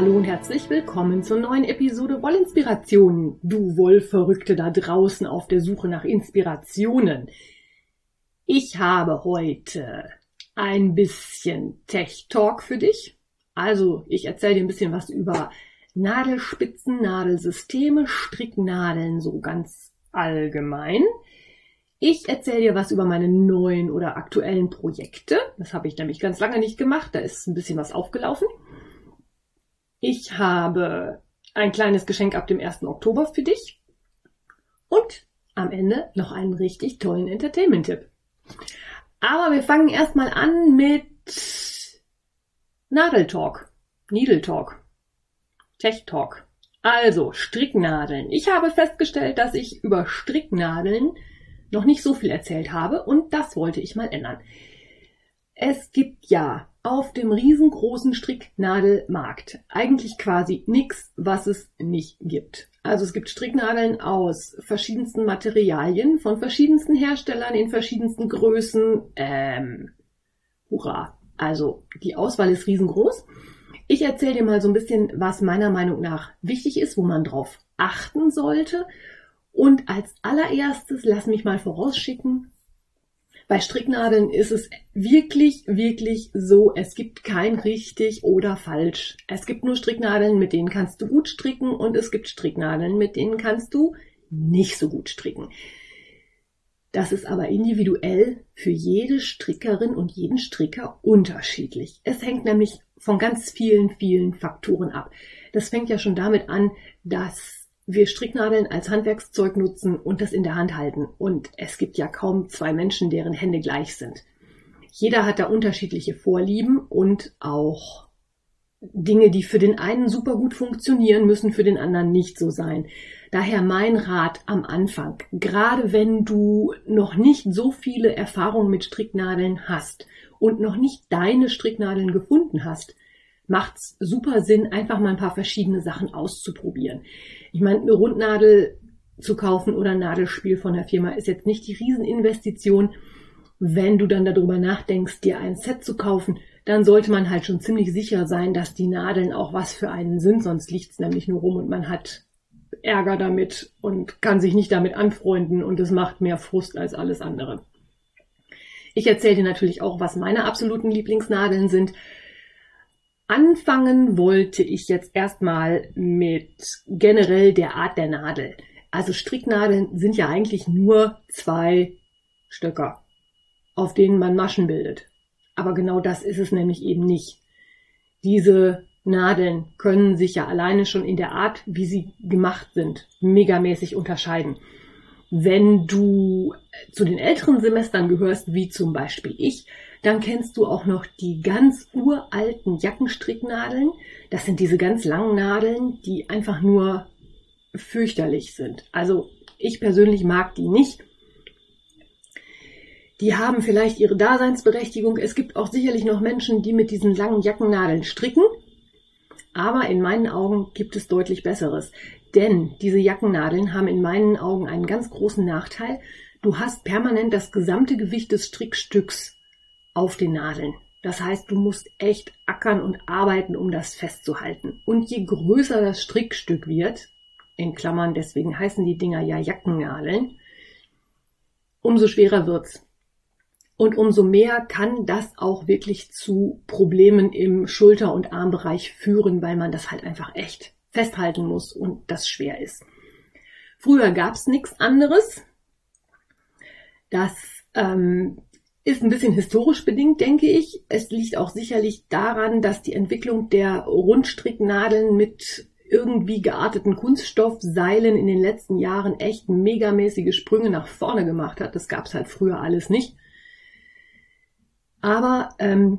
Hallo und herzlich willkommen zur neuen Episode Wollinspirationen. Du Wollverrückte da draußen auf der Suche nach Inspirationen. Ich habe heute ein bisschen Tech Talk für dich. Also, ich erzähle dir ein bisschen was über Nadelspitzen, Nadelsysteme, Stricknadeln so ganz allgemein. Ich erzähle dir was über meine neuen oder aktuellen Projekte. Das habe ich nämlich ganz lange nicht gemacht. Da ist ein bisschen was aufgelaufen. Ich habe ein kleines Geschenk ab dem 1. Oktober für dich. Und am Ende noch einen richtig tollen Entertainment-Tipp. Aber wir fangen erstmal an mit Nadeltalk, Needle Talk, Tech Talk. Also Stricknadeln. Ich habe festgestellt, dass ich über Stricknadeln noch nicht so viel erzählt habe und das wollte ich mal ändern. Es gibt ja auf dem riesengroßen Stricknadelmarkt eigentlich quasi nichts, was es nicht gibt. Also es gibt Stricknadeln aus verschiedensten Materialien, von verschiedensten Herstellern in verschiedensten Größen. Ähm, hurra. Also die Auswahl ist riesengroß. Ich erzähle dir mal so ein bisschen, was meiner Meinung nach wichtig ist, wo man drauf achten sollte. Und als allererstes, lass mich mal vorausschicken, bei Stricknadeln ist es wirklich, wirklich so, es gibt kein richtig oder falsch. Es gibt nur Stricknadeln, mit denen kannst du gut stricken und es gibt Stricknadeln, mit denen kannst du nicht so gut stricken. Das ist aber individuell für jede Strickerin und jeden Stricker unterschiedlich. Es hängt nämlich von ganz vielen, vielen Faktoren ab. Das fängt ja schon damit an, dass wir Stricknadeln als Handwerkszeug nutzen und das in der Hand halten. Und es gibt ja kaum zwei Menschen, deren Hände gleich sind. Jeder hat da unterschiedliche Vorlieben und auch Dinge, die für den einen super gut funktionieren, müssen für den anderen nicht so sein. Daher mein Rat am Anfang, gerade wenn du noch nicht so viele Erfahrungen mit Stricknadeln hast und noch nicht deine Stricknadeln gefunden hast, macht's super Sinn, einfach mal ein paar verschiedene Sachen auszuprobieren. Ich meine, eine Rundnadel zu kaufen oder ein Nadelspiel von der Firma ist jetzt nicht die Rieseninvestition. Wenn du dann darüber nachdenkst, dir ein Set zu kaufen, dann sollte man halt schon ziemlich sicher sein, dass die Nadeln auch was für einen sind, sonst liegt's nämlich nur rum und man hat Ärger damit und kann sich nicht damit anfreunden und es macht mehr Frust als alles andere. Ich erzähle dir natürlich auch, was meine absoluten Lieblingsnadeln sind. Anfangen wollte ich jetzt erstmal mit generell der Art der Nadel. Also Stricknadeln sind ja eigentlich nur zwei Stöcker, auf denen man Maschen bildet. Aber genau das ist es nämlich eben nicht. Diese Nadeln können sich ja alleine schon in der Art, wie sie gemacht sind, megamäßig unterscheiden. Wenn du zu den älteren Semestern gehörst, wie zum Beispiel ich, dann kennst du auch noch die ganz uralten Jackenstricknadeln. Das sind diese ganz langen Nadeln, die einfach nur fürchterlich sind. Also ich persönlich mag die nicht. Die haben vielleicht ihre Daseinsberechtigung. Es gibt auch sicherlich noch Menschen, die mit diesen langen Jackennadeln stricken. Aber in meinen Augen gibt es deutlich Besseres. Denn diese Jackennadeln haben in meinen Augen einen ganz großen Nachteil. Du hast permanent das gesamte Gewicht des Strickstücks auf den Nadeln. Das heißt, du musst echt ackern und arbeiten, um das festzuhalten. Und je größer das Strickstück wird, in Klammern, deswegen heißen die Dinger ja Jackennadeln, umso schwerer wird's. Und umso mehr kann das auch wirklich zu Problemen im Schulter- und Armbereich führen, weil man das halt einfach echt festhalten muss und das schwer ist. Früher gab's nichts anderes. Das ähm, ist ein bisschen historisch bedingt, denke ich. Es liegt auch sicherlich daran, dass die Entwicklung der Rundstricknadeln mit irgendwie gearteten Kunststoffseilen in den letzten Jahren echt megamäßige Sprünge nach vorne gemacht hat. Das gab's halt früher alles nicht. Aber ähm,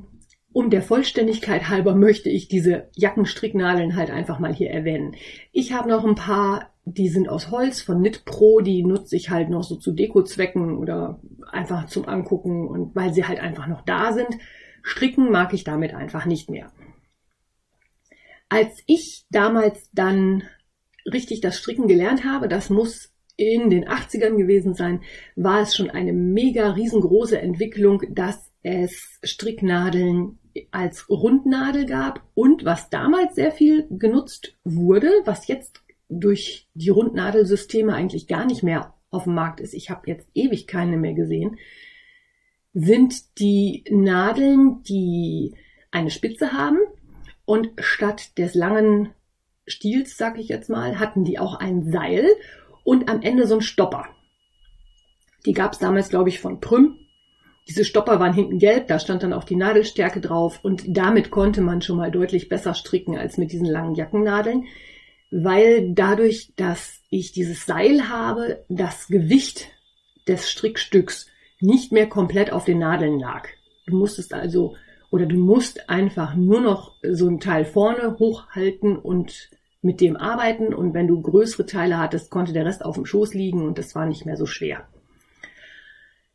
um der Vollständigkeit halber möchte ich diese Jackenstricknadeln halt einfach mal hier erwähnen. Ich habe noch ein paar, die sind aus Holz von Knit Pro, die nutze ich halt noch so zu Dekozwecken oder einfach zum Angucken und weil sie halt einfach noch da sind. Stricken mag ich damit einfach nicht mehr. Als ich damals dann richtig das Stricken gelernt habe, das muss in den 80ern gewesen sein, war es schon eine mega riesengroße Entwicklung, dass es Stricknadeln als Rundnadel gab und was damals sehr viel genutzt wurde, was jetzt durch die Rundnadelsysteme eigentlich gar nicht mehr auf dem Markt ist, ich habe jetzt ewig keine mehr gesehen, sind die Nadeln, die eine Spitze haben und statt des langen Stiels, sag ich jetzt mal, hatten die auch ein Seil und am Ende so ein Stopper. Die gab es damals, glaube ich, von Prüm. Diese Stopper waren hinten gelb, da stand dann auch die Nadelstärke drauf und damit konnte man schon mal deutlich besser stricken als mit diesen langen Jackennadeln, weil dadurch, dass ich dieses Seil habe, das Gewicht des Strickstücks nicht mehr komplett auf den Nadeln lag. Du musstest also oder du musst einfach nur noch so ein Teil vorne hochhalten und mit dem arbeiten und wenn du größere Teile hattest, konnte der Rest auf dem Schoß liegen und das war nicht mehr so schwer.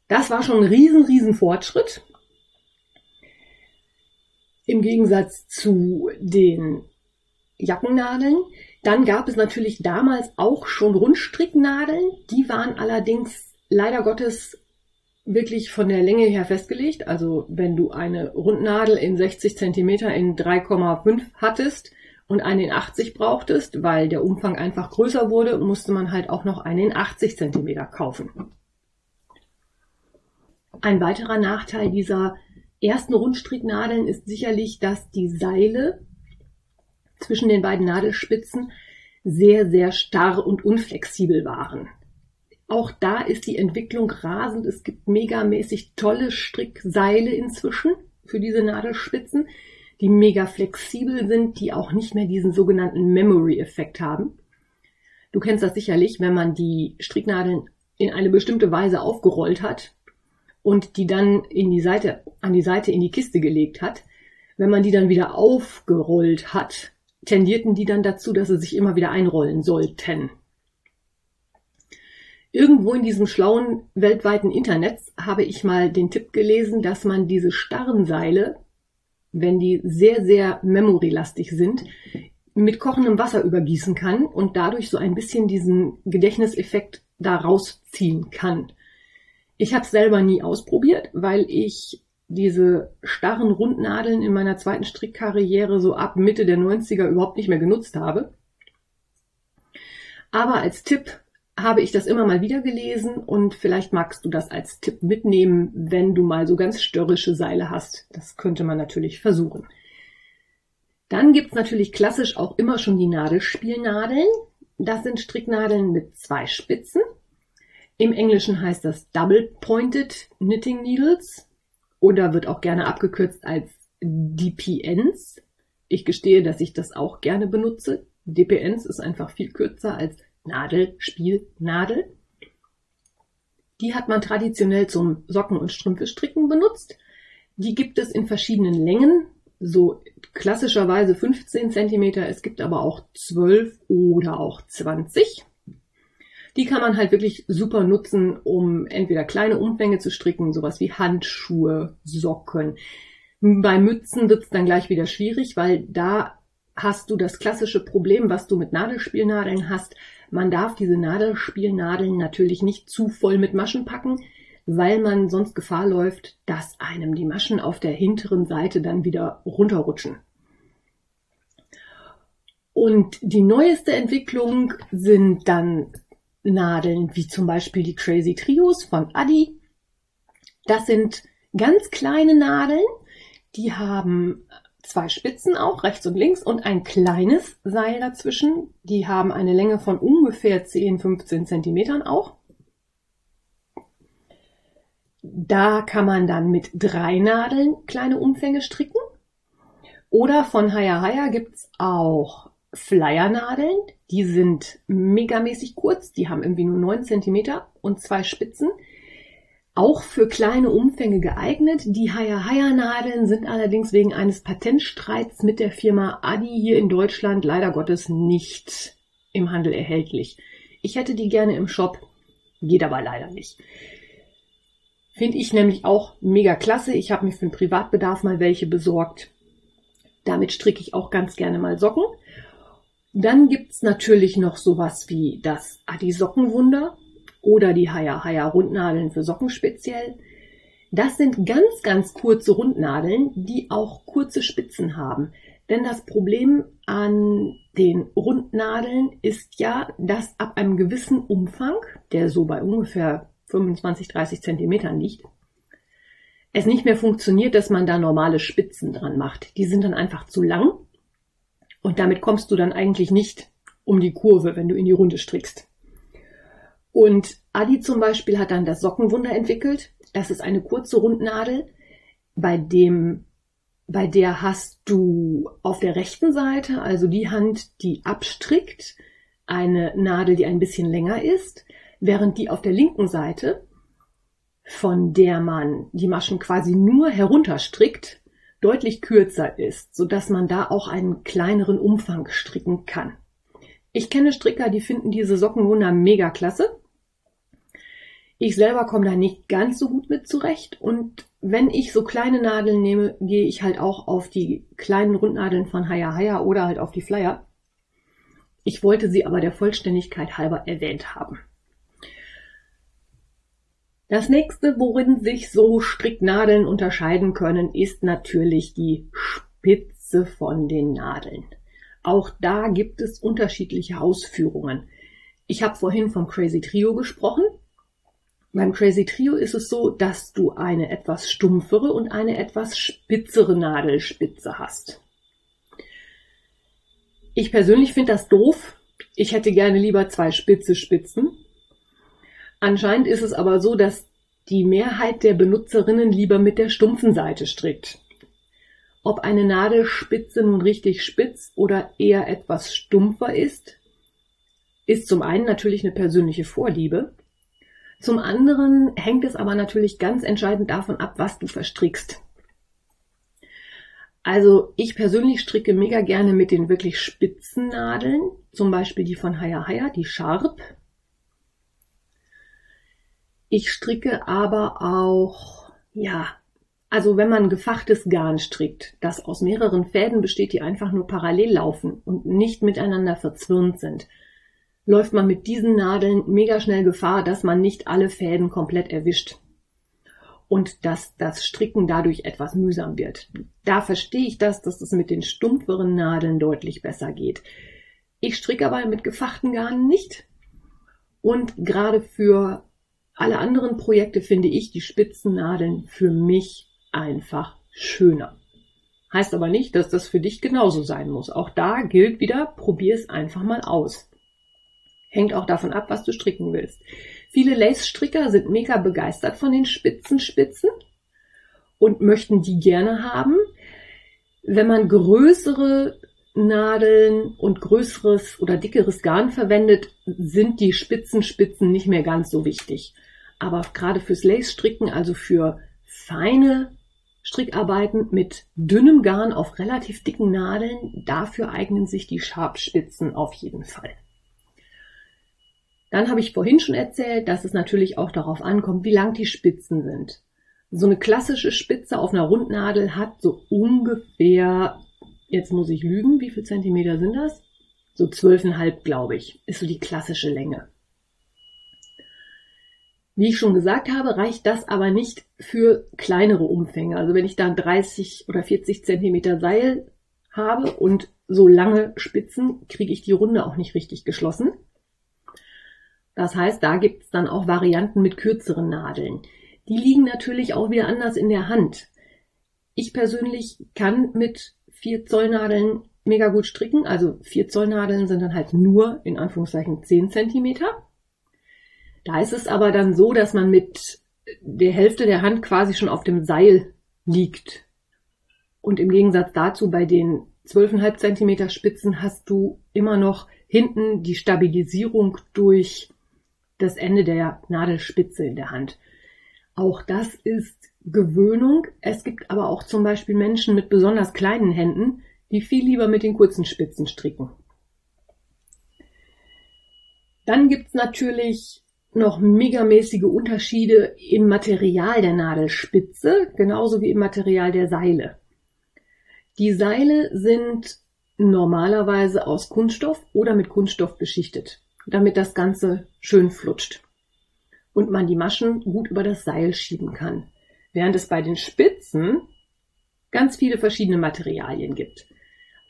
Das war schon ein riesen, riesen Fortschritt. Im Gegensatz zu den Jackennadeln. Dann gab es natürlich damals auch schon Rundstricknadeln. Die waren allerdings leider Gottes wirklich von der Länge her festgelegt. Also wenn du eine Rundnadel in 60 Zentimeter in 3,5 hattest und eine in 80 brauchtest, weil der Umfang einfach größer wurde, musste man halt auch noch eine in 80 Zentimeter kaufen. Ein weiterer Nachteil dieser ersten Rundstricknadeln ist sicherlich, dass die Seile zwischen den beiden Nadelspitzen sehr, sehr starr und unflexibel waren. Auch da ist die Entwicklung rasend. Es gibt megamäßig tolle Strickseile inzwischen für diese Nadelspitzen, die mega flexibel sind, die auch nicht mehr diesen sogenannten Memory-Effekt haben. Du kennst das sicherlich, wenn man die Stricknadeln in eine bestimmte Weise aufgerollt hat, und die dann in die Seite, an die Seite in die Kiste gelegt hat, wenn man die dann wieder aufgerollt hat, tendierten die dann dazu, dass sie sich immer wieder einrollen sollten. Irgendwo in diesem schlauen weltweiten Internet habe ich mal den Tipp gelesen, dass man diese starren Seile, wenn die sehr, sehr memorylastig sind, mit kochendem Wasser übergießen kann und dadurch so ein bisschen diesen Gedächtniseffekt da rausziehen kann. Ich habe es selber nie ausprobiert, weil ich diese starren Rundnadeln in meiner zweiten Strickkarriere so ab Mitte der 90er überhaupt nicht mehr genutzt habe. Aber als Tipp habe ich das immer mal wieder gelesen und vielleicht magst du das als Tipp mitnehmen, wenn du mal so ganz störrische Seile hast. Das könnte man natürlich versuchen. Dann gibt's natürlich klassisch auch immer schon die Nadelspielnadeln. Das sind Stricknadeln mit zwei Spitzen im Englischen heißt das Double Pointed Knitting Needles oder wird auch gerne abgekürzt als DPNs. Ich gestehe, dass ich das auch gerne benutze. DPNs ist einfach viel kürzer als Nadel, Spiel, Nadel. Die hat man traditionell zum Socken- und Strümpfe-Stricken benutzt. Die gibt es in verschiedenen Längen, so klassischerweise 15 cm. Es gibt aber auch 12 oder auch 20. Die kann man halt wirklich super nutzen, um entweder kleine Umfänge zu stricken, sowas wie Handschuhe, Socken. Bei Mützen wird es dann gleich wieder schwierig, weil da hast du das klassische Problem, was du mit Nadelspielnadeln hast. Man darf diese Nadelspielnadeln natürlich nicht zu voll mit Maschen packen, weil man sonst Gefahr läuft, dass einem die Maschen auf der hinteren Seite dann wieder runterrutschen. Und die neueste Entwicklung sind dann Nadeln, wie zum Beispiel die Crazy Trios von Adi. Das sind ganz kleine Nadeln, die haben zwei Spitzen auch, rechts und links, und ein kleines Seil dazwischen. Die haben eine Länge von ungefähr 10, 15 Zentimetern auch. Da kann man dann mit drei Nadeln kleine Umfänge stricken. Oder von Haya Haya gibt's auch Flyernadeln, die sind megamäßig kurz, die haben irgendwie nur 9 cm und zwei Spitzen. auch für kleine Umfänge geeignet. Die Haya-Haya-Nadeln sind allerdings wegen eines Patentstreits mit der Firma Adi hier in Deutschland leider Gottes nicht im Handel erhältlich. Ich hätte die gerne im Shop, geht aber leider nicht. Finde ich nämlich auch mega klasse. Ich habe mir für den Privatbedarf mal welche besorgt. Damit stricke ich auch ganz gerne mal Socken. Dann gibt's natürlich noch sowas wie das Adi Sockenwunder oder die Haya Haya Rundnadeln für Socken speziell. Das sind ganz, ganz kurze Rundnadeln, die auch kurze Spitzen haben. Denn das Problem an den Rundnadeln ist ja, dass ab einem gewissen Umfang, der so bei ungefähr 25, 30 Zentimetern liegt, es nicht mehr funktioniert, dass man da normale Spitzen dran macht. Die sind dann einfach zu lang und damit kommst du dann eigentlich nicht um die Kurve, wenn du in die Runde strickst. Und Adi zum Beispiel hat dann das Sockenwunder entwickelt. Das ist eine kurze Rundnadel, bei dem, bei der hast du auf der rechten Seite, also die Hand, die abstrickt, eine Nadel, die ein bisschen länger ist, während die auf der linken Seite, von der man die Maschen quasi nur herunterstrickt, deutlich kürzer ist, so dass man da auch einen kleineren Umfang stricken kann. Ich kenne Stricker, die finden diese Sockenwunder mega klasse. Ich selber komme da nicht ganz so gut mit zurecht und wenn ich so kleine Nadeln nehme, gehe ich halt auch auf die kleinen Rundnadeln von Haya Haya oder halt auf die Flyer. Ich wollte sie aber der Vollständigkeit halber erwähnt haben. Das nächste, worin sich so Stricknadeln unterscheiden können, ist natürlich die Spitze von den Nadeln. Auch da gibt es unterschiedliche Ausführungen. Ich habe vorhin vom Crazy Trio gesprochen. Beim Crazy Trio ist es so, dass du eine etwas stumpfere und eine etwas spitzere Nadelspitze hast. Ich persönlich finde das doof. Ich hätte gerne lieber zwei spitze Spitzen. Anscheinend ist es aber so, dass die Mehrheit der Benutzerinnen lieber mit der stumpfen Seite strickt. Ob eine Nadelspitze nun richtig spitz oder eher etwas stumpfer ist, ist zum einen natürlich eine persönliche Vorliebe. Zum anderen hängt es aber natürlich ganz entscheidend davon ab, was du verstrickst. Also ich persönlich stricke mega gerne mit den wirklich spitzen Nadeln, zum Beispiel die von Haya Haya, die Sharp. Ich stricke aber auch, ja, also wenn man gefachtes Garn strickt, das aus mehreren Fäden besteht, die einfach nur parallel laufen und nicht miteinander verzwirnt sind, läuft man mit diesen Nadeln mega schnell Gefahr, dass man nicht alle Fäden komplett erwischt und dass das Stricken dadurch etwas mühsam wird. Da verstehe ich das, dass es mit den stumpferen Nadeln deutlich besser geht. Ich stricke aber mit gefachten Garnen nicht. Und gerade für alle anderen Projekte finde ich die Spitzennadeln für mich einfach schöner. Heißt aber nicht, dass das für dich genauso sein muss. Auch da gilt wieder, probier es einfach mal aus. Hängt auch davon ab, was du stricken willst. Viele Lace-Stricker sind mega begeistert von den Spitzenspitzen und möchten die gerne haben. Wenn man größere Nadeln und größeres oder dickeres Garn verwendet, sind die Spitzenspitzen nicht mehr ganz so wichtig. Aber gerade fürs Lace-Stricken, also für feine Strickarbeiten mit dünnem Garn auf relativ dicken Nadeln, dafür eignen sich die Schabspitzen auf jeden Fall. Dann habe ich vorhin schon erzählt, dass es natürlich auch darauf ankommt, wie lang die Spitzen sind. So eine klassische Spitze auf einer Rundnadel hat so ungefähr, jetzt muss ich lügen, wie viel Zentimeter sind das? So zwölfeinhalb, glaube ich, ist so die klassische Länge. Wie ich schon gesagt habe, reicht das aber nicht für kleinere Umfänge. Also wenn ich da 30 oder 40 Zentimeter Seil habe und so lange Spitzen, kriege ich die Runde auch nicht richtig geschlossen. Das heißt, da gibt es dann auch Varianten mit kürzeren Nadeln. Die liegen natürlich auch wieder anders in der Hand. Ich persönlich kann mit 4 Zoll Nadeln mega gut stricken. Also 4 Zoll Nadeln sind dann halt nur in Anführungszeichen 10 Zentimeter. Da ist es aber dann so, dass man mit der Hälfte der Hand quasi schon auf dem Seil liegt. Und im Gegensatz dazu bei den 12,5 Zentimeter Spitzen hast du immer noch hinten die Stabilisierung durch das Ende der Nadelspitze in der Hand. Auch das ist Gewöhnung. Es gibt aber auch zum Beispiel Menschen mit besonders kleinen Händen, die viel lieber mit den kurzen Spitzen stricken. Dann gibt's natürlich noch megamäßige Unterschiede im Material der Nadelspitze, genauso wie im Material der Seile. Die Seile sind normalerweise aus Kunststoff oder mit Kunststoff beschichtet, damit das Ganze schön flutscht und man die Maschen gut über das Seil schieben kann. Während es bei den Spitzen ganz viele verschiedene Materialien gibt.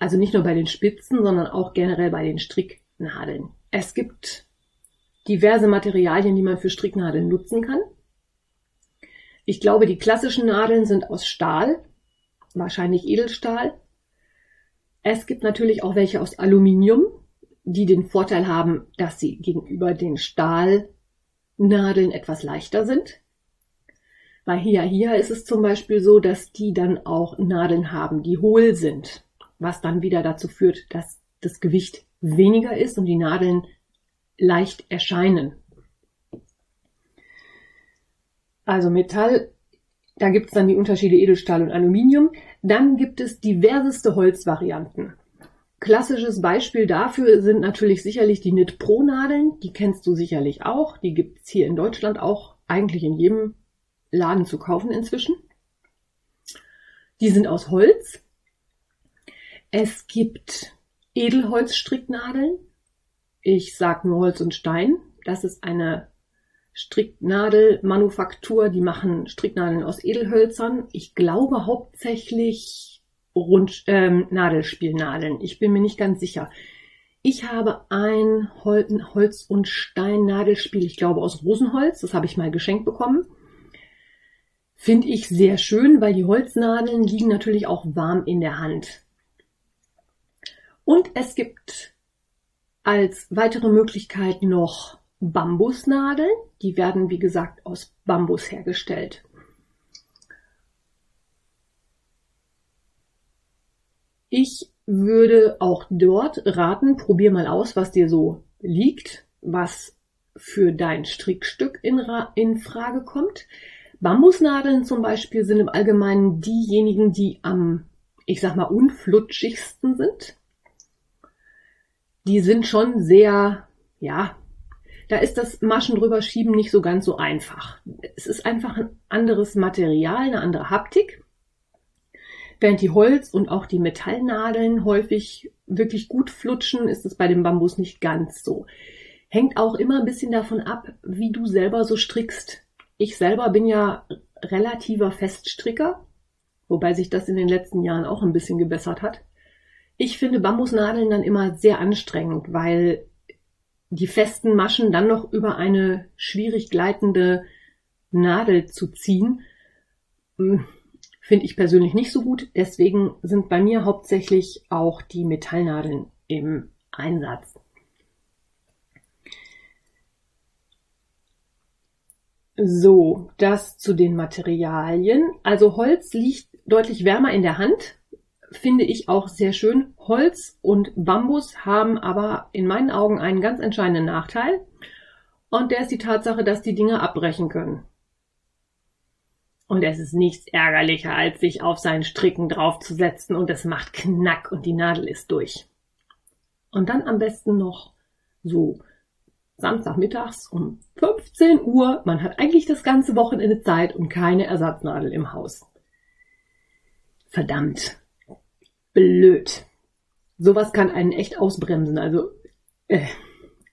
Also nicht nur bei den Spitzen, sondern auch generell bei den Stricknadeln. Es gibt diverse Materialien, die man für Stricknadeln nutzen kann. Ich glaube, die klassischen Nadeln sind aus Stahl, wahrscheinlich Edelstahl. Es gibt natürlich auch welche aus Aluminium, die den Vorteil haben, dass sie gegenüber den Stahl Nadeln etwas leichter sind. Bei Hia Hia ist es zum Beispiel so, dass die dann auch Nadeln haben, die hohl sind, was dann wieder dazu führt, dass das Gewicht weniger ist und die Nadeln leicht erscheinen. Also Metall, da gibt es dann die Unterschiede Edelstahl und Aluminium. Dann gibt es diverseste Holzvarianten. Klassisches Beispiel dafür sind natürlich sicherlich die Knit Pro Nadeln. Die kennst du sicherlich auch. Die gibt's hier in Deutschland auch eigentlich in jedem Laden zu kaufen inzwischen. Die sind aus Holz. Es gibt Edelholzstricknadeln. Ich sag nur Holz und Stein. Das ist eine Stricknadelmanufaktur. Die machen Stricknadeln aus Edelhölzern. Ich glaube hauptsächlich Rund, ähm, Nadelspielnadeln. Ich bin mir nicht ganz sicher. Ich habe ein Holz- und Stein-Nadelspiel, ich glaube aus Rosenholz. Das habe ich mal geschenkt bekommen. Finde ich sehr schön, weil die Holznadeln liegen natürlich auch warm in der Hand. Und es gibt als weitere Möglichkeit noch Bambusnadeln. Die werden, wie gesagt, aus Bambus hergestellt. Ich würde auch dort raten, probier mal aus, was dir so liegt, was für dein Strickstück in, in Frage kommt. Bambusnadeln zum Beispiel sind im Allgemeinen diejenigen, die am, ich sag mal, unflutschigsten sind. Die sind schon sehr, ja, da ist das Maschen drüber schieben nicht so ganz so einfach. Es ist einfach ein anderes Material, eine andere Haptik. Während die Holz- und auch die Metallnadeln häufig wirklich gut flutschen, ist es bei dem Bambus nicht ganz so. Hängt auch immer ein bisschen davon ab, wie du selber so strickst. Ich selber bin ja relativer Feststricker, wobei sich das in den letzten Jahren auch ein bisschen gebessert hat. Ich finde Bambusnadeln dann immer sehr anstrengend, weil die festen Maschen dann noch über eine schwierig gleitende Nadel zu ziehen, hm, Finde ich persönlich nicht so gut. Deswegen sind bei mir hauptsächlich auch die Metallnadeln im Einsatz. So, das zu den Materialien. Also Holz liegt deutlich wärmer in der Hand, finde ich auch sehr schön. Holz und Bambus haben aber in meinen Augen einen ganz entscheidenden Nachteil. Und der ist die Tatsache, dass die Dinge abbrechen können. Und es ist nichts ärgerlicher, als sich auf seinen Stricken draufzusetzen und es macht Knack und die Nadel ist durch. Und dann am besten noch so Samstagmittags um 15 Uhr. Man hat eigentlich das ganze Wochenende Zeit und keine Ersatznadel im Haus. Verdammt. Blöd. Sowas kann einen echt ausbremsen. Also, äh,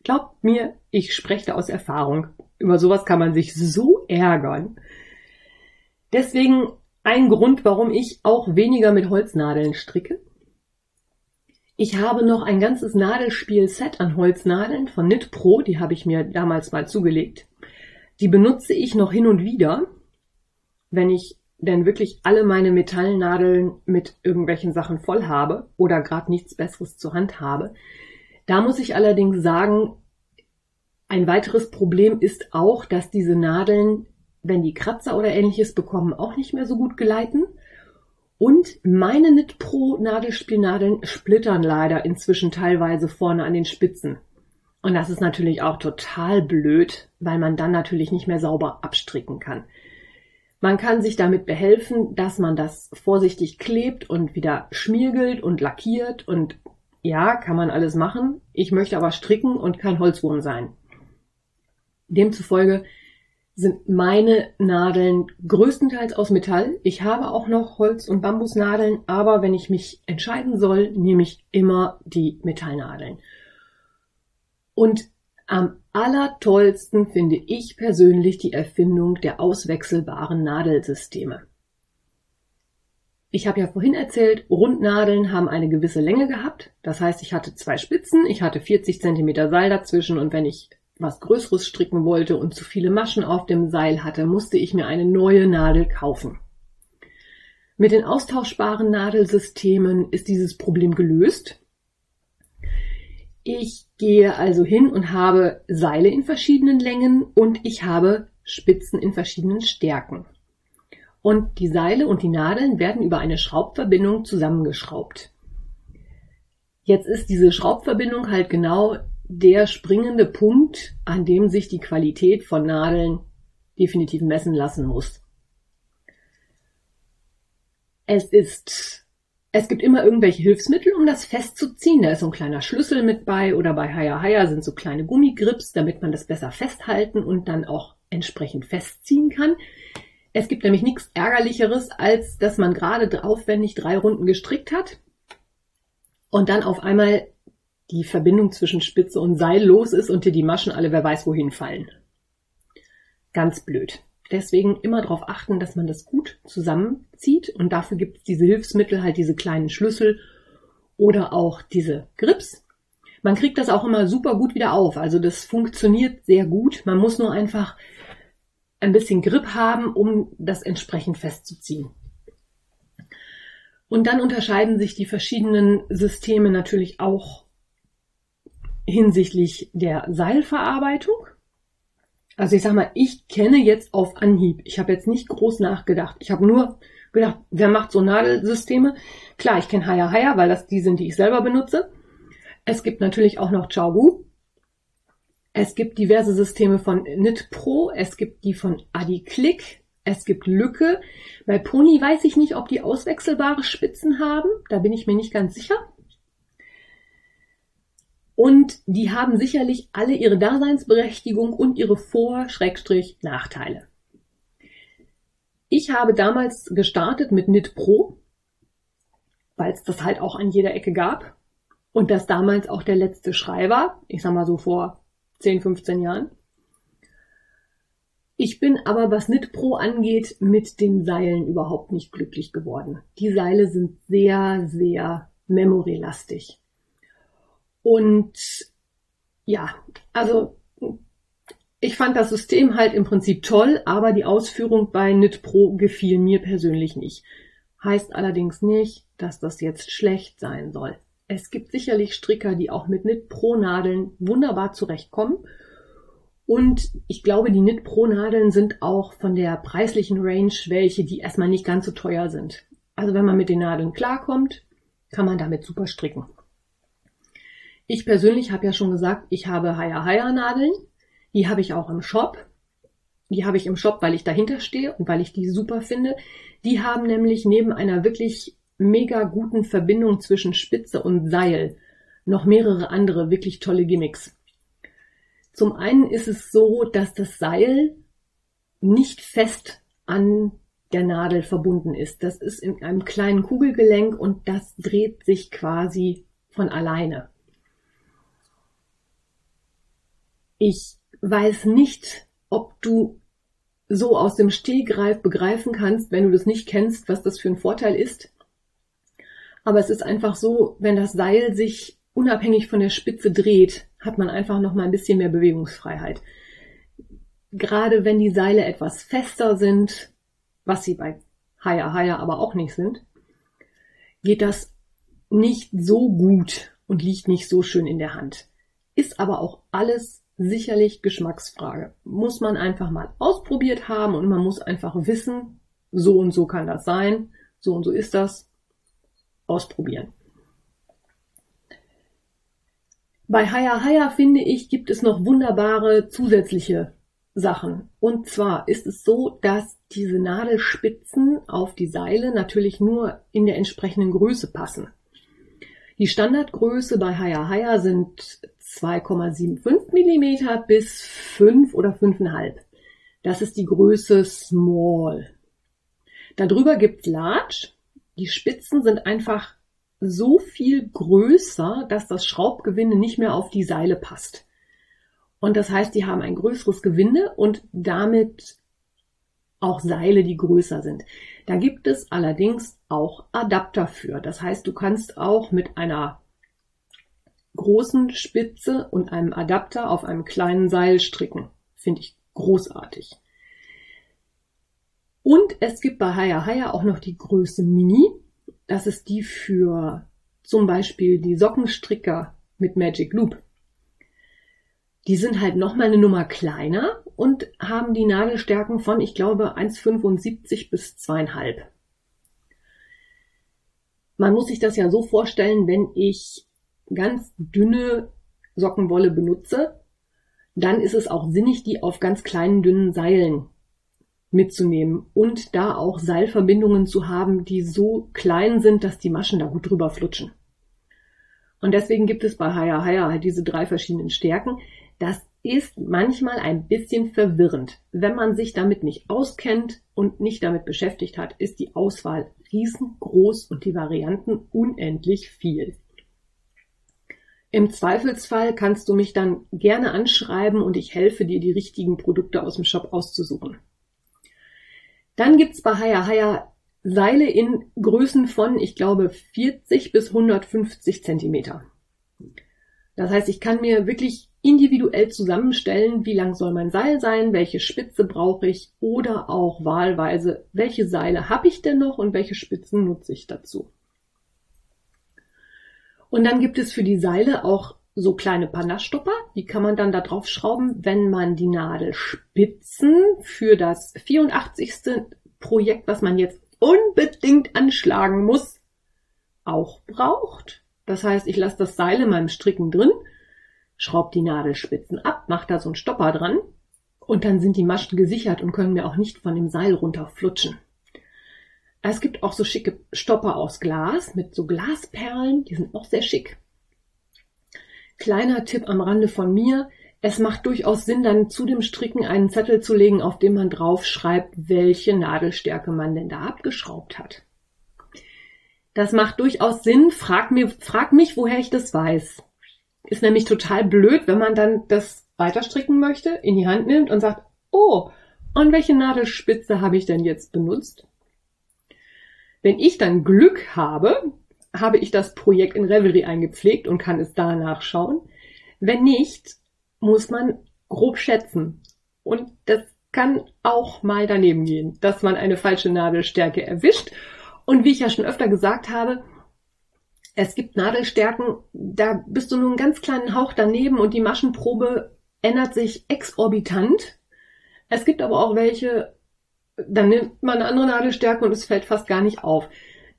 glaubt mir, ich spreche da aus Erfahrung. Über sowas kann man sich so ärgern. Deswegen ein Grund, warum ich auch weniger mit Holznadeln stricke. Ich habe noch ein ganzes Nadelspiel-Set an Holznadeln von Knit Pro, die habe ich mir damals mal zugelegt. Die benutze ich noch hin und wieder, wenn ich denn wirklich alle meine Metallnadeln mit irgendwelchen Sachen voll habe oder gerade nichts Besseres zur Hand habe. Da muss ich allerdings sagen, ein weiteres Problem ist auch, dass diese Nadeln wenn die Kratzer oder ähnliches bekommen, auch nicht mehr so gut gleiten. Und meine Knit Pro Nadelspielnadeln splittern leider inzwischen teilweise vorne an den Spitzen. Und das ist natürlich auch total blöd, weil man dann natürlich nicht mehr sauber abstricken kann. Man kann sich damit behelfen, dass man das vorsichtig klebt und wieder schmiergelt und lackiert und ja, kann man alles machen. Ich möchte aber stricken und kein Holzwurm sein. Demzufolge sind meine Nadeln größtenteils aus Metall. Ich habe auch noch Holz- und Bambusnadeln, aber wenn ich mich entscheiden soll, nehme ich immer die Metallnadeln. Und am allertollsten finde ich persönlich die Erfindung der auswechselbaren Nadelsysteme. Ich habe ja vorhin erzählt, Rundnadeln haben eine gewisse Länge gehabt. Das heißt, ich hatte zwei Spitzen, ich hatte 40 Zentimeter Seil dazwischen und wenn ich was Größeres stricken wollte und zu viele Maschen auf dem Seil hatte, musste ich mir eine neue Nadel kaufen. Mit den austauschbaren Nadelsystemen ist dieses Problem gelöst. Ich gehe also hin und habe Seile in verschiedenen Längen und ich habe Spitzen in verschiedenen Stärken. Und die Seile und die Nadeln werden über eine Schraubverbindung zusammengeschraubt. Jetzt ist diese Schraubverbindung halt genau der springende Punkt, an dem sich die Qualität von Nadeln definitiv messen lassen muss. Es ist, es gibt immer irgendwelche Hilfsmittel, um das festzuziehen. Da ist so ein kleiner Schlüssel mit bei oder bei Haya Haya sind so kleine Gummigrips, damit man das besser festhalten und dann auch entsprechend festziehen kann. Es gibt nämlich nichts ärgerlicheres, als dass man gerade aufwendig drei Runden gestrickt hat und dann auf einmal die Verbindung zwischen Spitze und Seil los ist und dir die Maschen alle wer weiß wohin fallen. Ganz blöd. Deswegen immer darauf achten, dass man das gut zusammenzieht und dafür gibt es diese Hilfsmittel, halt diese kleinen Schlüssel oder auch diese Grips. Man kriegt das auch immer super gut wieder auf. Also das funktioniert sehr gut. Man muss nur einfach ein bisschen Grip haben, um das entsprechend festzuziehen. Und dann unterscheiden sich die verschiedenen Systeme natürlich auch hinsichtlich der Seilverarbeitung. Also ich sag mal, ich kenne jetzt auf Anhieb. Ich habe jetzt nicht groß nachgedacht. Ich habe nur gedacht, wer macht so Nadelsysteme? Klar, ich kenne Haya Haya, weil das die sind, die ich selber benutze. Es gibt natürlich auch noch Chaogu. Es gibt diverse Systeme von Knit Pro. Es gibt die von AdiClick. Es gibt Lücke. Bei Pony weiß ich nicht, ob die auswechselbare Spitzen haben. Da bin ich mir nicht ganz sicher. Und die haben sicherlich alle ihre Daseinsberechtigung und ihre Vor-Nachteile. Ich habe damals gestartet mit Knit Pro, weil es das halt auch an jeder Ecke gab und das damals auch der letzte Schrei war, ich sag mal so vor 10, 15 Jahren. Ich bin aber, was Knit Pro angeht, mit den Seilen überhaupt nicht glücklich geworden. Die Seile sind sehr, sehr memory-lastig. Und ja, also ich fand das System halt im Prinzip toll, aber die Ausführung bei Knit Pro gefiel mir persönlich nicht. Heißt allerdings nicht, dass das jetzt schlecht sein soll. Es gibt sicherlich Stricker, die auch mit Knit Pro Nadeln wunderbar zurechtkommen. Und ich glaube, die Knit Pro Nadeln sind auch von der preislichen Range welche, die erstmal nicht ganz so teuer sind. Also wenn man mit den Nadeln klarkommt, kann man damit super stricken. Ich persönlich habe ja schon gesagt, ich habe Haya Haya Nadeln. Die habe ich auch im Shop. Die habe ich im Shop, weil ich dahinter stehe und weil ich die super finde. Die haben nämlich neben einer wirklich mega guten Verbindung zwischen Spitze und Seil noch mehrere andere wirklich tolle Gimmicks. Zum einen ist es so, dass das Seil nicht fest an der Nadel verbunden ist. Das ist in einem kleinen Kugelgelenk und das dreht sich quasi von alleine. Ich weiß nicht, ob du so aus dem Stehgreif begreifen kannst, wenn du das nicht kennst, was das für ein Vorteil ist. Aber es ist einfach so, wenn das Seil sich unabhängig von der Spitze dreht, hat man einfach noch mal ein bisschen mehr Bewegungsfreiheit. Gerade wenn die Seile etwas fester sind, was sie bei Haya Haya aber auch nicht sind, geht das nicht so gut und liegt nicht so schön in der Hand. Ist aber auch alles sicherlich Geschmacksfrage. Muss man einfach mal ausprobiert haben und man muss einfach wissen, so und so kann das sein, so und so ist das. Ausprobieren. Bei Haya Haya finde ich, gibt es noch wunderbare zusätzliche Sachen. Und zwar ist es so, dass diese Nadelspitzen auf die Seile natürlich nur in der entsprechenden Größe passen. Die Standardgröße bei Haya Haya sind 2,75 Millimeter bis 5 oder 5,5. Das ist die Größe Small. Darüber gibt's Large. Die Spitzen sind einfach so viel größer, dass das Schraubgewinde nicht mehr auf die Seile passt. Und das heißt, die haben ein größeres Gewinde und damit auch Seile, die größer sind. Da gibt es allerdings auch Adapter für. Das heißt, du kannst auch mit einer großen Spitze und einem Adapter auf einem kleinen Seil stricken. Finde ich großartig. Und es gibt bei Haya Haya auch noch die Größe Mini. Das ist die für zum Beispiel die Sockenstricker mit Magic Loop. Die sind halt nochmal eine Nummer kleiner und haben die Nadelstärken von, ich glaube, 1,75 bis 2,5. Man muss sich das ja so vorstellen, wenn ich ganz dünne Sockenwolle benutze, dann ist es auch sinnig, die auf ganz kleinen, dünnen Seilen mitzunehmen und da auch Seilverbindungen zu haben, die so klein sind, dass die Maschen da gut drüber flutschen. Und deswegen gibt es bei Haya Haya halt diese drei verschiedenen Stärken. Das ist manchmal ein bisschen verwirrend. Wenn man sich damit nicht auskennt und nicht damit beschäftigt hat, ist die Auswahl riesengroß und die Varianten unendlich viel. Im Zweifelsfall kannst du mich dann gerne anschreiben und ich helfe dir, die richtigen Produkte aus dem Shop auszusuchen. Dann gibt's bei Haya Haya Seile in Größen von, ich glaube, 40 bis 150 Zentimeter. Das heißt, ich kann mir wirklich individuell zusammenstellen, wie lang soll mein Seil sein, welche Spitze brauche ich oder auch wahlweise, welche Seile habe ich denn noch und welche Spitzen nutze ich dazu. Und dann gibt es für die Seile auch so kleine Panastopper, die kann man dann da drauf schrauben, wenn man die Nadelspitzen für das 84. Projekt, was man jetzt unbedingt anschlagen muss, auch braucht. Das heißt, ich lasse das Seil in meinem Stricken drin, schraube die Nadelspitzen ab, mache da so einen Stopper dran und dann sind die Maschen gesichert und können mir auch nicht von dem Seil runterflutschen. Es gibt auch so schicke Stopper aus Glas mit so Glasperlen, die sind auch sehr schick. Kleiner Tipp am Rande von mir. Es macht durchaus Sinn, dann zu dem Stricken einen Zettel zu legen, auf dem man drauf schreibt, welche Nadelstärke man denn da abgeschraubt hat. Das macht durchaus Sinn. Frag, mir, frag mich, woher ich das weiß. Ist nämlich total blöd, wenn man dann das weiterstricken möchte, in die Hand nimmt und sagt, oh, und welche Nadelspitze habe ich denn jetzt benutzt? Wenn ich dann Glück habe, habe ich das Projekt in Revelry eingepflegt und kann es da nachschauen. Wenn nicht, muss man grob schätzen. Und das kann auch mal daneben gehen, dass man eine falsche Nadelstärke erwischt. Und wie ich ja schon öfter gesagt habe, es gibt Nadelstärken, da bist du nur einen ganz kleinen Hauch daneben und die Maschenprobe ändert sich exorbitant. Es gibt aber auch welche, dann nimmt man eine andere Nadelstärke und es fällt fast gar nicht auf.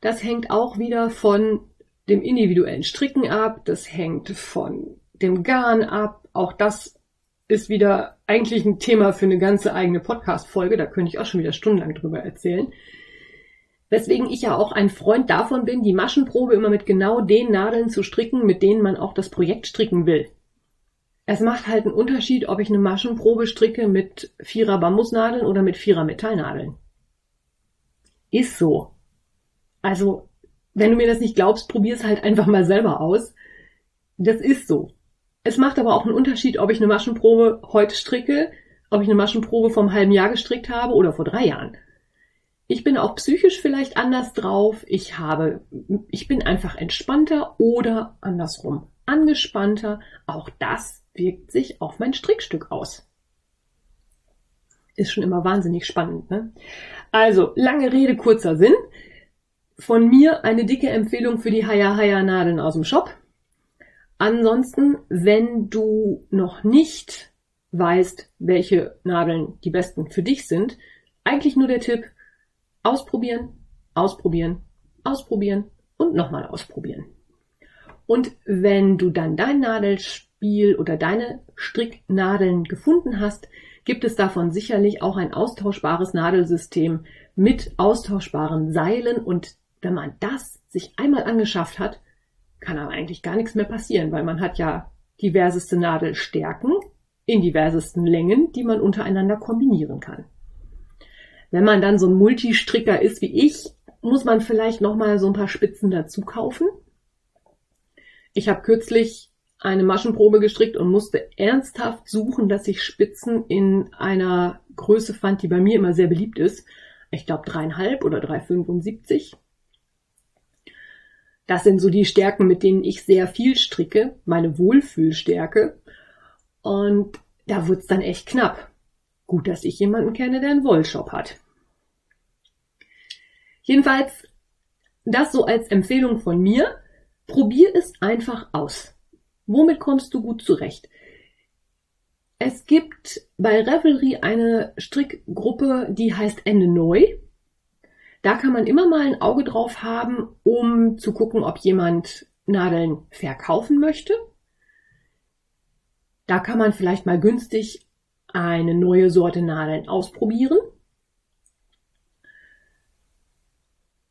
Das hängt auch wieder von dem individuellen Stricken ab, das hängt von dem Garn ab. Auch das ist wieder eigentlich ein Thema für eine ganze eigene Podcast-Folge. Da könnte ich auch schon wieder stundenlang drüber erzählen. Weswegen ich ja auch ein Freund davon bin, die Maschenprobe immer mit genau den Nadeln zu stricken, mit denen man auch das Projekt stricken will. Es macht halt einen Unterschied, ob ich eine Maschenprobe stricke mit vierer Bambusnadeln oder mit vierer Metallnadeln. Ist so. Also, wenn du mir das nicht glaubst, probier es halt einfach mal selber aus. Das ist so. Es macht aber auch einen Unterschied, ob ich eine Maschenprobe heute stricke, ob ich eine Maschenprobe vom halben Jahr gestrickt habe oder vor drei Jahren. Ich bin auch psychisch vielleicht anders drauf. Ich habe, ich bin einfach entspannter oder andersrum angespannter. Auch das wirkt sich auf mein Strickstück aus. Ist schon immer wahnsinnig spannend, ne? Also, lange Rede, kurzer Sinn. Von mir eine dicke Empfehlung für die Haya Haya Nadeln aus dem Shop. Ansonsten, wenn du noch nicht weißt, welche Nadeln die besten für dich sind, eigentlich nur der Tipp, ausprobieren, ausprobieren, ausprobieren und nochmal ausprobieren. Und wenn du dann dein Nadelspiel oder deine Stricknadeln gefunden hast, gibt es davon sicherlich auch ein austauschbares Nadelsystem mit austauschbaren Seilen und wenn man das sich einmal angeschafft hat, kann aber eigentlich gar nichts mehr passieren, weil man hat ja diverseste Nadelstärken in diversesten Längen, die man untereinander kombinieren kann. Wenn man dann so ein Multistricker ist wie ich, muss man vielleicht noch mal so ein paar Spitzen dazu kaufen. Ich habe kürzlich eine Maschenprobe gestrickt und musste ernsthaft suchen, dass ich Spitzen in einer Größe fand, die bei mir immer sehr beliebt ist. Ich glaube dreieinhalb oder 3,75. Das sind so die Stärken, mit denen ich sehr viel stricke, meine Wohlfühlstärke. Und da wird's dann echt knapp. Gut, dass ich jemanden kenne, der einen Wollshop hat. Jedenfalls, das so als Empfehlung von mir. Probier es einfach aus. Womit kommst du gut zurecht? Es gibt bei Revelry eine Strickgruppe, die heißt Ende Neu. Da kann man immer mal ein Auge drauf haben, um zu gucken, ob jemand Nadeln verkaufen möchte. Da kann man vielleicht mal günstig eine neue Sorte Nadeln ausprobieren.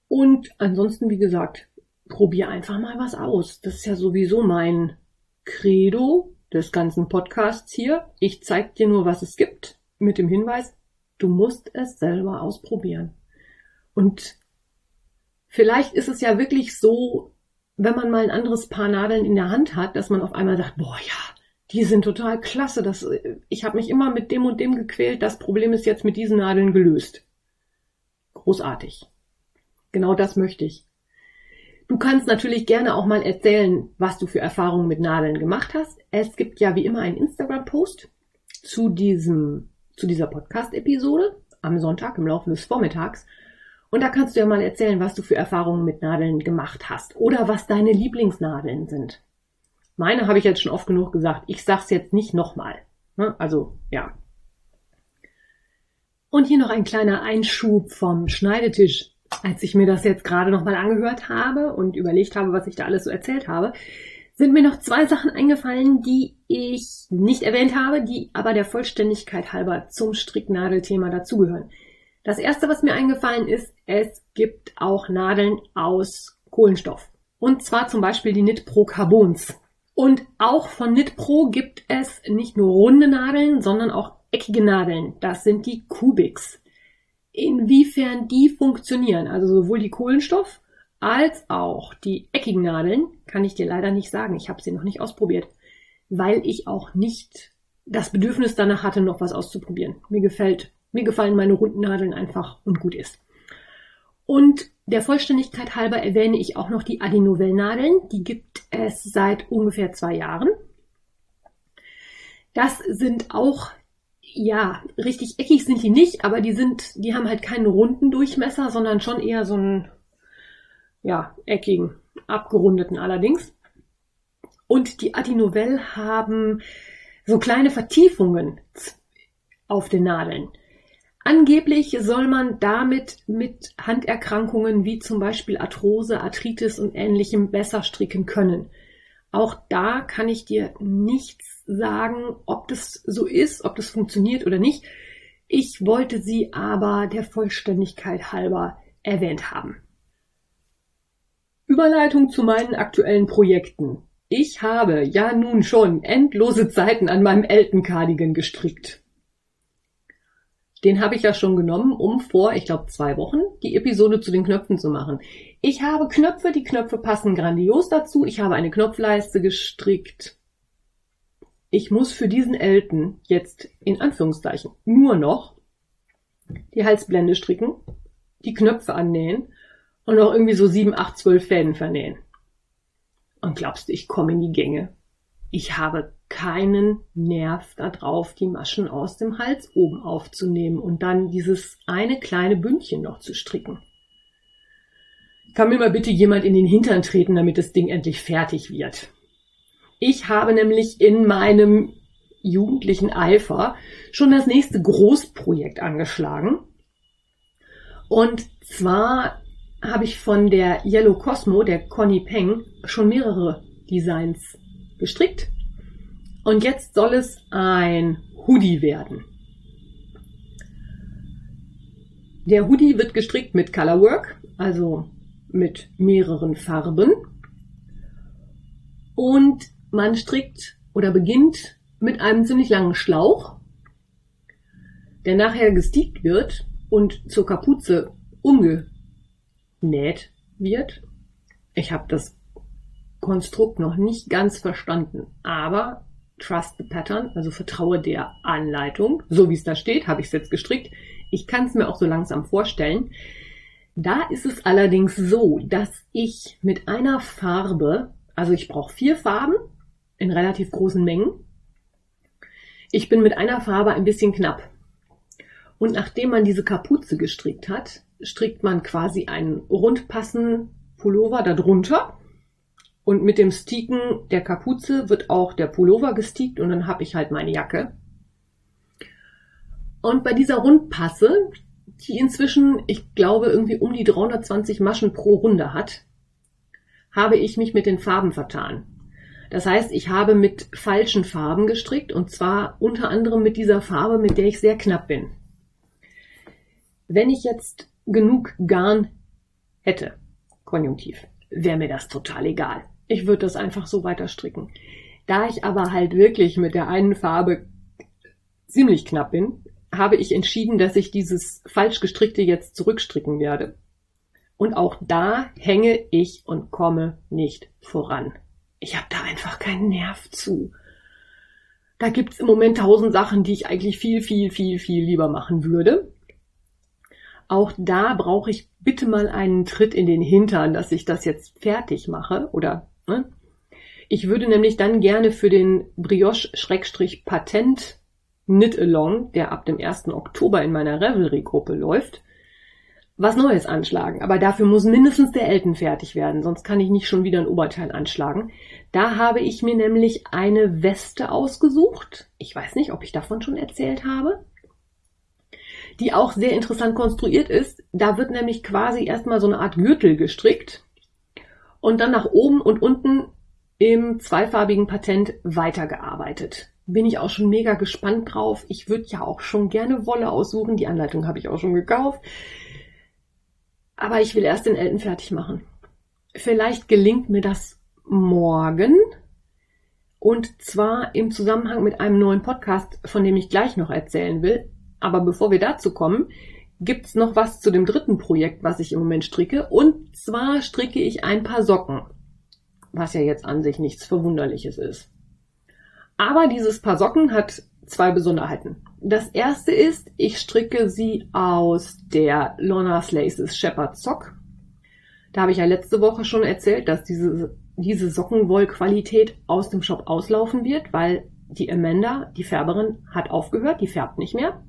Und ansonsten, wie gesagt, probier einfach mal was aus. Das ist ja sowieso mein Credo des ganzen Podcasts hier. Ich zeig dir nur, was es gibt, mit dem Hinweis, du musst es selber ausprobieren. Und vielleicht ist es ja wirklich so, wenn man mal ein anderes Paar Nadeln in der Hand hat, dass man auf einmal sagt, boah ja, die sind total klasse. Das, ich habe mich immer mit dem und dem gequält. Das Problem ist jetzt mit diesen Nadeln gelöst. Großartig. Genau das möchte ich. Du kannst natürlich gerne auch mal erzählen, was du für Erfahrungen mit Nadeln gemacht hast. Es gibt ja wie immer einen Instagram-Post zu diesem, zu dieser Podcast-Episode am Sonntag im Laufe des Vormittags. Und da kannst du ja mal erzählen, was du für Erfahrungen mit Nadeln gemacht hast oder was deine Lieblingsnadeln sind. Meine habe ich jetzt schon oft genug gesagt. Ich sag's jetzt nicht nochmal. Ne? Also, ja. Und hier noch ein kleiner Einschub vom Schneidetisch. Als ich mir das jetzt gerade nochmal angehört habe und überlegt habe, was ich da alles so erzählt habe, sind mir noch zwei Sachen eingefallen, die ich nicht erwähnt habe, die aber der Vollständigkeit halber zum Stricknadelthema dazugehören. Das erste, was mir eingefallen ist, es gibt auch Nadeln aus Kohlenstoff. Und zwar zum Beispiel die Knit Pro Carbons. Und auch von Knit Pro gibt es nicht nur runde Nadeln, sondern auch eckige Nadeln. Das sind die Cubics. Inwiefern die funktionieren, also sowohl die Kohlenstoff als auch die eckigen Nadeln, kann ich dir leider nicht sagen. Ich habe sie noch nicht ausprobiert, weil ich auch nicht das Bedürfnis danach hatte, noch was auszuprobieren. Mir gefällt mir gefallen meine runden Nadeln einfach und gut ist. Und der Vollständigkeit halber erwähne ich auch noch die Adenovel-Nadeln. Die gibt es seit ungefähr zwei Jahren. Das sind auch, ja, richtig eckig sind die nicht, aber die sind, die haben halt keinen runden Durchmesser, sondern schon eher so einen, ja, eckigen, abgerundeten allerdings. Und die Adinovel haben so kleine Vertiefungen auf den Nadeln. Angeblich soll man damit mit Handerkrankungen wie zum Beispiel Arthrose, Arthritis und ähnlichem besser stricken können. Auch da kann ich dir nichts sagen, ob das so ist, ob das funktioniert oder nicht. Ich wollte sie aber der Vollständigkeit halber erwähnt haben. Überleitung zu meinen aktuellen Projekten. Ich habe ja nun schon endlose Zeiten an meinem Elton Cardigan gestrickt. Den habe ich ja schon genommen, um vor, ich glaube, zwei Wochen die Episode zu den Knöpfen zu machen. Ich habe Knöpfe, die Knöpfe passen grandios dazu. Ich habe eine Knopfleiste gestrickt. Ich muss für diesen Elten jetzt in Anführungszeichen nur noch die Halsblende stricken, die Knöpfe annähen und noch irgendwie so sieben, acht, zwölf Fäden vernähen. Und glaubst du, ich komme in die Gänge? Ich habe keinen Nerv darauf, die Maschen aus dem Hals oben aufzunehmen und dann dieses eine kleine Bündchen noch zu stricken. Kann mir mal bitte jemand in den Hintern treten, damit das Ding endlich fertig wird. Ich habe nämlich in meinem jugendlichen Eifer schon das nächste Großprojekt angeschlagen. Und zwar habe ich von der Yellow Cosmo, der Connie Peng, schon mehrere Designs gestrickt. Und jetzt soll es ein Hoodie werden. Der Hoodie wird gestrickt mit Colorwork, also mit mehreren Farben. Und man strickt oder beginnt mit einem ziemlich langen Schlauch, der nachher gestiegt wird und zur Kapuze umgenäht wird. Ich habe das Konstrukt noch nicht ganz verstanden, aber trust the pattern, also vertraue der Anleitung, so wie es da steht, habe ich es jetzt gestrickt. Ich kann es mir auch so langsam vorstellen. Da ist es allerdings so, dass ich mit einer Farbe, also ich brauche vier Farben in relativ großen Mengen. Ich bin mit einer Farbe ein bisschen knapp. Und nachdem man diese Kapuze gestrickt hat, strickt man quasi einen rundpassenden Pullover darunter und mit dem Sticken der Kapuze wird auch der Pullover gestiegt und dann habe ich halt meine Jacke. Und bei dieser Rundpasse, die inzwischen, ich glaube, irgendwie um die 320 Maschen pro Runde hat, habe ich mich mit den Farben vertan. Das heißt, ich habe mit falschen Farben gestrickt und zwar unter anderem mit dieser Farbe, mit der ich sehr knapp bin. Wenn ich jetzt genug Garn hätte, konjunktiv, wäre mir das total egal. Ich würde das einfach so weiter stricken. Da ich aber halt wirklich mit der einen Farbe ziemlich knapp bin, habe ich entschieden, dass ich dieses falsch gestrickte jetzt zurückstricken werde. Und auch da hänge ich und komme nicht voran. Ich habe da einfach keinen Nerv zu. Da gibt's im Moment tausend Sachen, die ich eigentlich viel, viel, viel, viel lieber machen würde. Auch da brauche ich bitte mal einen Tritt in den Hintern, dass ich das jetzt fertig mache oder? Ich würde nämlich dann gerne für den Brioche-Patent Knit-Along, der ab dem 1. Oktober in meiner Revelry-Gruppe läuft, was Neues anschlagen. Aber dafür muss mindestens der Elten fertig werden, sonst kann ich nicht schon wieder ein Oberteil anschlagen. Da habe ich mir nämlich eine Weste ausgesucht. Ich weiß nicht, ob ich davon schon erzählt habe. Die auch sehr interessant konstruiert ist. Da wird nämlich quasi erstmal so eine Art Gürtel gestrickt und dann nach oben und unten im zweifarbigen Patent weitergearbeitet. Bin ich auch schon mega gespannt drauf. Ich würde ja auch schon gerne Wolle aussuchen. Die Anleitung habe ich auch schon gekauft. Aber ich will erst den Elten fertig machen. Vielleicht gelingt mir das morgen. Und zwar im Zusammenhang mit einem neuen Podcast, von dem ich gleich noch erzählen will. Aber bevor wir dazu kommen, gibt's noch was zu dem dritten Projekt, was ich im Moment stricke. Und zwar stricke ich ein paar Socken, was ja jetzt an sich nichts Verwunderliches ist. Aber dieses Paar Socken hat zwei Besonderheiten. Das erste ist, ich stricke sie aus der Lorna's Laces Shepherd Sock. Da habe ich ja letzte Woche schon erzählt, dass diese, diese Sockenwollqualität aus dem Shop auslaufen wird, weil die Amanda, die Färberin, hat aufgehört, die färbt nicht mehr.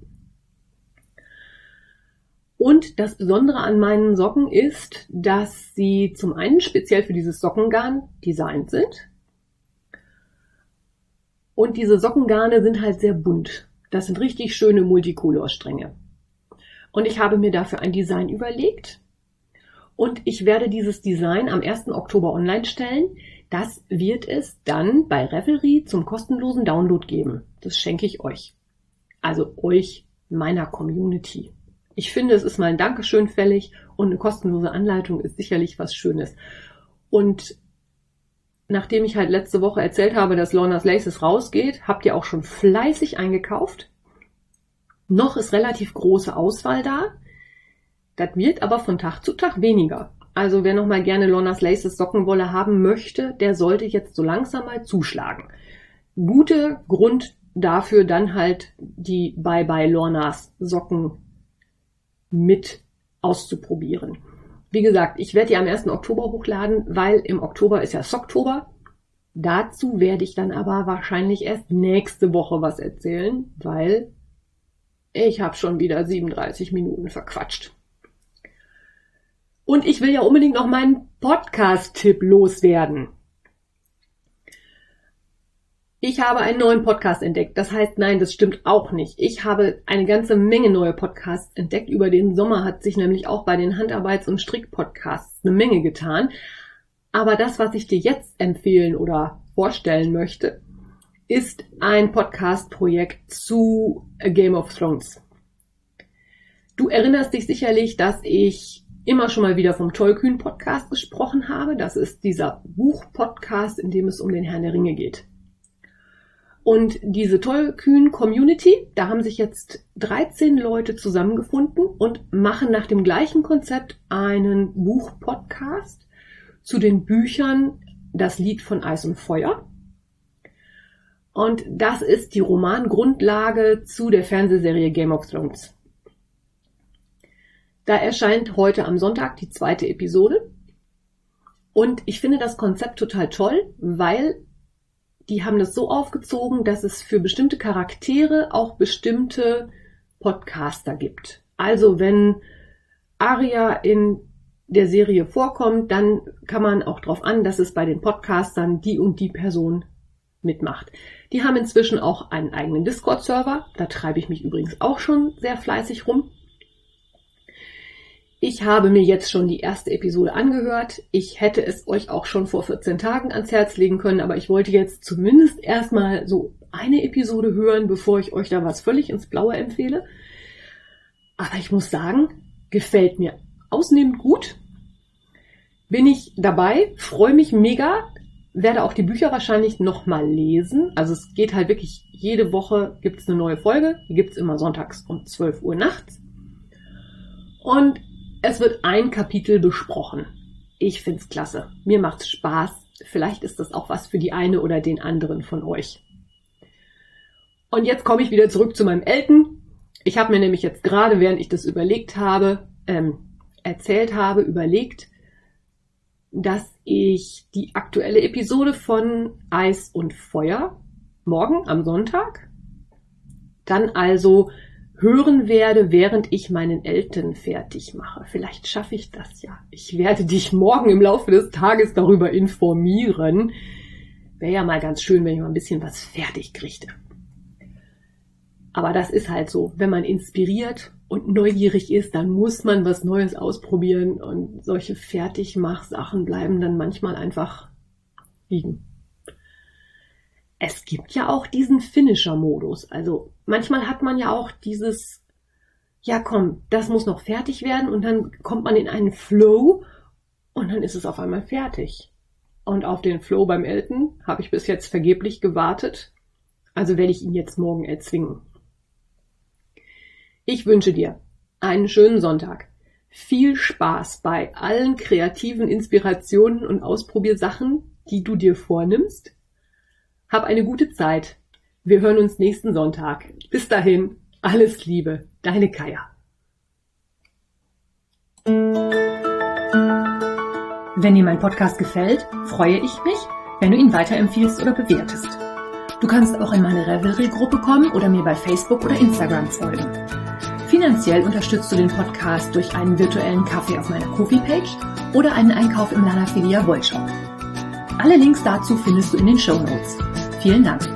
Und das Besondere an meinen Socken ist, dass sie zum einen speziell für dieses Sockengarn designt sind. Und diese Sockengarne sind halt sehr bunt. Das sind richtig schöne Multicolor-Stränge. Und ich habe mir dafür ein Design überlegt. Und ich werde dieses Design am 1. Oktober online stellen. Das wird es dann bei Revelry zum kostenlosen Download geben. Das schenke ich euch. Also euch, meiner Community. Ich finde, es ist mal ein Dankeschön fällig und eine kostenlose Anleitung ist sicherlich was Schönes. Und nachdem ich halt letzte Woche erzählt habe, dass Lorna's Laces rausgeht, habt ihr auch schon fleißig eingekauft. Noch ist relativ große Auswahl da. Das wird aber von Tag zu Tag weniger. Also wer noch mal gerne Lorna's Laces Sockenwolle haben möchte, der sollte jetzt so langsam mal zuschlagen. Gute Grund dafür dann halt die Bye Bye Lorna's Socken mit auszuprobieren. Wie gesagt, ich werde die am 1. Oktober hochladen, weil im Oktober ist ja Socktober. Dazu werde ich dann aber wahrscheinlich erst nächste Woche was erzählen, weil ich habe schon wieder 37 Minuten verquatscht. Und ich will ja unbedingt noch meinen Podcast-Tipp loswerden. Ich habe einen neuen Podcast entdeckt. Das heißt, nein, das stimmt auch nicht. Ich habe eine ganze Menge neue Podcasts entdeckt. Über den Sommer hat sich nämlich auch bei den Handarbeits- und Strickpodcasts eine Menge getan. Aber das, was ich dir jetzt empfehlen oder vorstellen möchte, ist ein Podcast-Projekt zu A Game of Thrones. Du erinnerst dich sicherlich, dass ich immer schon mal wieder vom Tollkühn Podcast gesprochen habe. Das ist dieser Buch-Podcast, in dem es um den Herrn der Ringe geht. Und diese Tollkühn Community, da haben sich jetzt 13 Leute zusammengefunden und machen nach dem gleichen Konzept einen Buch-Podcast zu den Büchern Das Lied von Eis und Feuer. Und das ist die Romangrundlage zu der Fernsehserie Game of Thrones. Da erscheint heute am Sonntag die zweite Episode. Und ich finde das Konzept total toll, weil die haben das so aufgezogen, dass es für bestimmte Charaktere auch bestimmte Podcaster gibt. Also wenn Aria in der Serie vorkommt, dann kann man auch darauf an, dass es bei den Podcastern die und die Person mitmacht. Die haben inzwischen auch einen eigenen Discord-Server. Da treibe ich mich übrigens auch schon sehr fleißig rum. Ich habe mir jetzt schon die erste Episode angehört. Ich hätte es euch auch schon vor 14 Tagen ans Herz legen können, aber ich wollte jetzt zumindest erstmal so eine Episode hören, bevor ich euch da was völlig ins Blaue empfehle. Aber ich muss sagen, gefällt mir ausnehmend gut. Bin ich dabei, freue mich mega, werde auch die Bücher wahrscheinlich nochmal lesen. Also es geht halt wirklich, jede Woche gibt es eine neue Folge. Die gibt es immer sonntags um 12 Uhr nachts. Und es wird ein Kapitel besprochen. Ich find's klasse. Mir macht's Spaß. Vielleicht ist das auch was für die eine oder den anderen von euch. Und jetzt komme ich wieder zurück zu meinem Elten. Ich habe mir nämlich jetzt gerade, während ich das überlegt habe, ähm, erzählt habe, überlegt, dass ich die aktuelle Episode von Eis und Feuer morgen am Sonntag dann also hören werde, während ich meinen Eltern fertig mache. Vielleicht schaffe ich das ja. Ich werde dich morgen im Laufe des Tages darüber informieren. Wäre ja mal ganz schön, wenn ich mal ein bisschen was fertig kriegte. Aber das ist halt so. Wenn man inspiriert und neugierig ist, dann muss man was Neues ausprobieren und solche Fertigmachsachen bleiben dann manchmal einfach liegen. Es gibt ja auch diesen Finisher-Modus. Also manchmal hat man ja auch dieses, ja komm, das muss noch fertig werden und dann kommt man in einen Flow und dann ist es auf einmal fertig. Und auf den Flow beim Elton habe ich bis jetzt vergeblich gewartet. Also werde ich ihn jetzt morgen erzwingen. Ich wünsche dir einen schönen Sonntag. Viel Spaß bei allen kreativen Inspirationen und Ausprobiersachen, die du dir vornimmst. Hab eine gute Zeit. Wir hören uns nächsten Sonntag. Bis dahin, alles Liebe, deine Kaya. Wenn dir mein Podcast gefällt, freue ich mich, wenn du ihn weiterempfiehlst oder bewertest. Du kannst auch in meine Revelry-Gruppe kommen oder mir bei Facebook oder Instagram folgen. Finanziell unterstützt du den Podcast durch einen virtuellen Kaffee auf meiner Kofi-Page oder einen Einkauf im Lanafilia Wollshop. Alle Links dazu findest du in den Show Notes. Vielen Dank.